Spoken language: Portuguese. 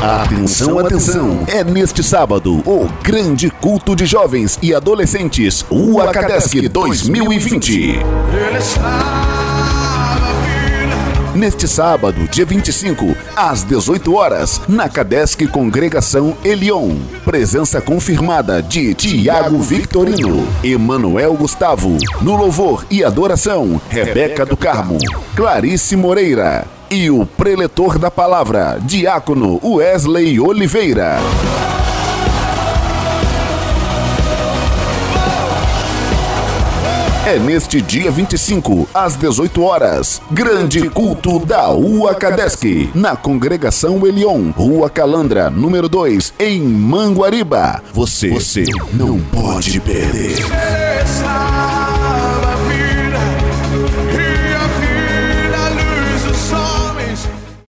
Atenção, atenção! É neste sábado o grande culto de jovens e adolescentes, o Acadesc 2020. Neste sábado, dia 25, às 18 horas, na Cadesc Congregação Elion. Presença confirmada de Tiago Victorino, Emanuel Gustavo, no louvor e adoração, Rebeca do Carmo, Clarice Moreira e o preletor da palavra, Diácono Wesley Oliveira. É neste dia 25, às 18 horas. Grande culto da UACADESC, na Congregação Elion, Rua Calandra, número 2, em Manguariba. Você, você não pode perder.